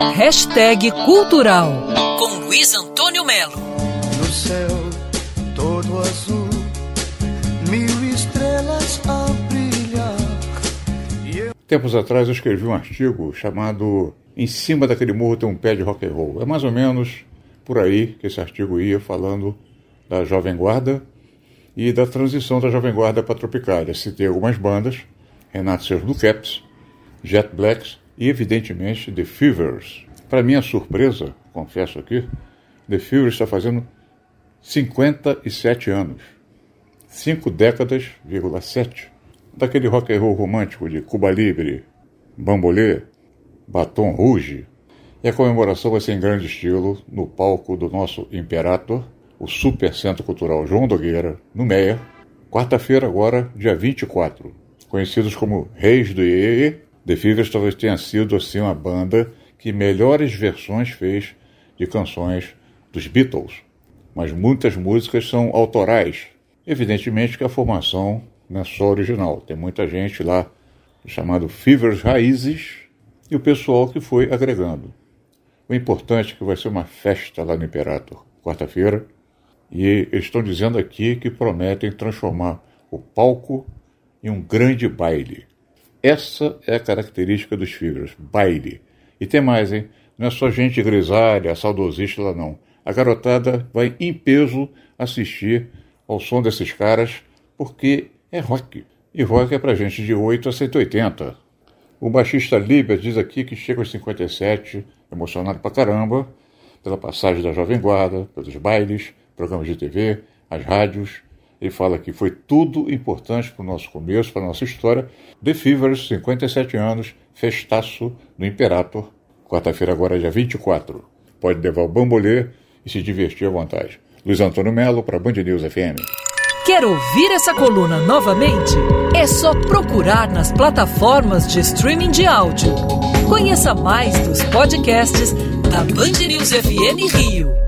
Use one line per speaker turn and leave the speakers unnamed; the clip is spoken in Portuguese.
Hashtag Cultural com Luiz Antônio Melo.
No céu todo azul, mil estrelas a brilhar.
Eu... Tempos atrás eu escrevi um artigo chamado Em cima daquele morro tem um pé de rock and roll. É mais ou menos por aí que esse artigo ia falando da Jovem Guarda e da transição da Jovem Guarda para a Tropicália. Citei algumas bandas, Renato Seus Blue Caps, Jet Blacks e, evidentemente, The Fevers. Para minha surpresa, confesso aqui, The Fevers está fazendo 57 anos. Cinco décadas, vírgula sete, daquele rock and roll romântico de Cuba Libre, Bambolê, Baton Rouge. E a comemoração vai ser em grande estilo no palco do nosso Imperator, o Super Centro Cultural João Dogueira, no Meia, quarta-feira agora, dia 24. Conhecidos como Reis do Iê, The Fevers talvez tenha sido assim uma banda que melhores versões fez de canções dos Beatles, mas muitas músicas são autorais. Evidentemente que a formação não é só original, tem muita gente lá chamado Fevers Raízes e o pessoal que foi agregando. O importante é que vai ser uma festa lá no Imperator, quarta-feira, e eles estão dizendo aqui que prometem transformar o palco em um grande baile. Essa é a característica dos Fibras, baile. E tem mais, hein? Não é só gente grisalha, saudosista lá não. A garotada vai em peso assistir ao som desses caras porque é rock. E rock é pra gente de 8 a 180. O baixista Liber diz aqui que chega aos 57, emocionado pra caramba, pela passagem da Jovem Guarda, pelos bailes, programas de TV, as rádios, ele fala que foi tudo importante para o nosso começo, para a nossa história. The Fevers, 57 anos, festaço do Imperator. Quarta-feira, agora, dia 24. Pode levar o bambolê e se divertir à vontade. Luiz Antônio Melo, para Band News FM.
Quer ouvir essa coluna novamente? É só procurar nas plataformas de streaming de áudio. Conheça mais dos podcasts da Band News FM Rio.